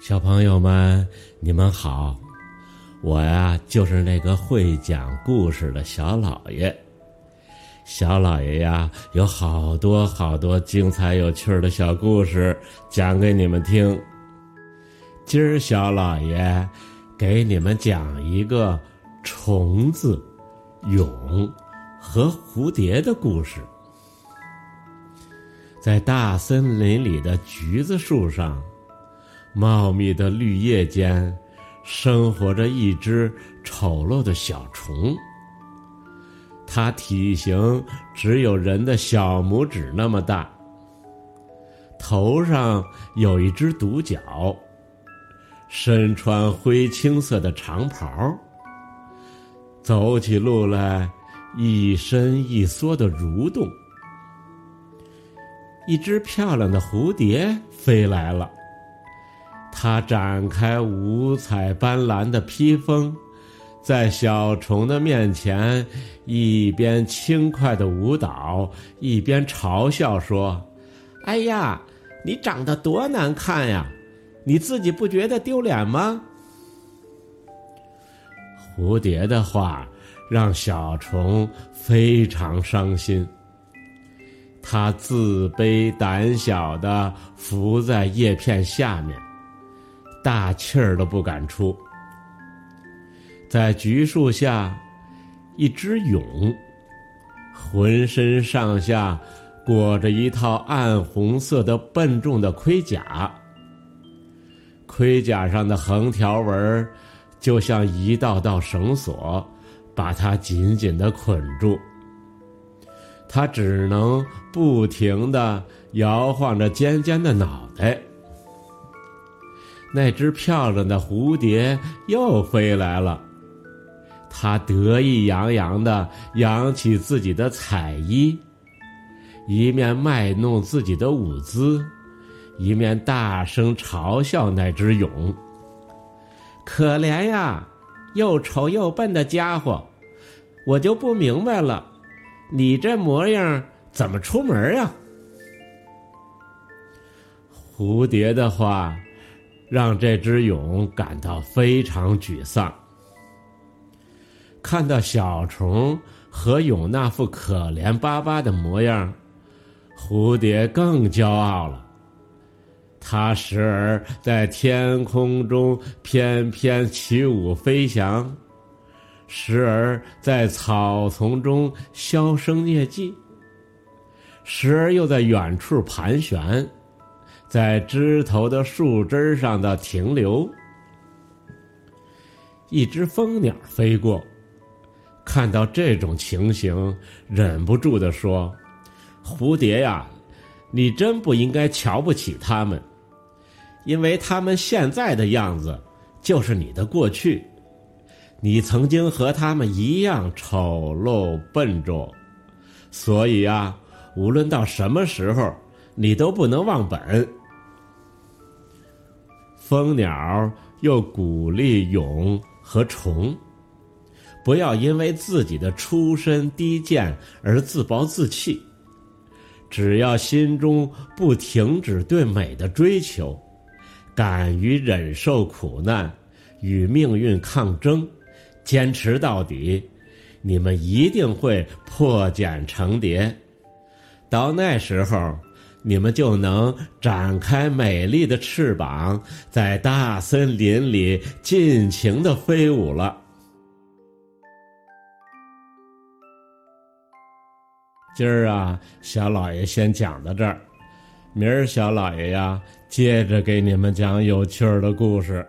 小朋友们，你们好！我呀，就是那个会讲故事的小老爷。小老爷呀，有好多好多精彩有趣的小故事讲给你们听。今儿小老爷给你们讲一个虫子、蛹和蝴蝶的故事。在大森林里的橘子树上，茂密的绿叶间，生活着一只丑陋的小虫。它体型只有人的小拇指那么大，头上有一只独角，身穿灰青色的长袍，走起路来一伸一缩的蠕动。一只漂亮的蝴蝶飞来了，它展开五彩斑斓的披风，在小虫的面前，一边轻快的舞蹈，一边嘲笑说：“哎呀，你长得多难看呀！你自己不觉得丢脸吗？”蝴蝶的话让小虫非常伤心。他自卑胆小的伏在叶片下面，大气儿都不敢出。在橘树下，一只蛹，浑身上下裹着一套暗红色的笨重的盔甲，盔甲上的横条纹就像一道道绳索，把它紧紧的捆住。他只能不停的摇晃着尖尖的脑袋。那只漂亮的蝴蝶又飞来了，它得意洋洋的扬起自己的彩衣，一面卖弄自己的舞姿，一面大声嘲笑那只蛹：“可怜呀，又丑又笨的家伙，我就不明白了。”你这模样怎么出门呀？蝴蝶的话让这只蛹感到非常沮丧。看到小虫和蛹那副可怜巴巴的模样，蝴蝶更骄傲了。它时而在天空中翩翩起舞飞翔。时而在草丛中销声匿迹，时而又在远处盘旋，在枝头的树枝上的停留。一只蜂鸟飞过，看到这种情形，忍不住的说：“蝴蝶呀，你真不应该瞧不起他们，因为他们现在的样子，就是你的过去。”你曾经和他们一样丑陋笨拙，所以啊，无论到什么时候，你都不能忘本。蜂鸟又鼓励蛹和虫，不要因为自己的出身低贱而自暴自弃，只要心中不停止对美的追求，敢于忍受苦难，与命运抗争。坚持到底，你们一定会破茧成蝶。到那时候，你们就能展开美丽的翅膀，在大森林里尽情的飞舞了。今儿啊，小老爷先讲到这儿，明儿小老爷呀，接着给你们讲有趣儿的故事。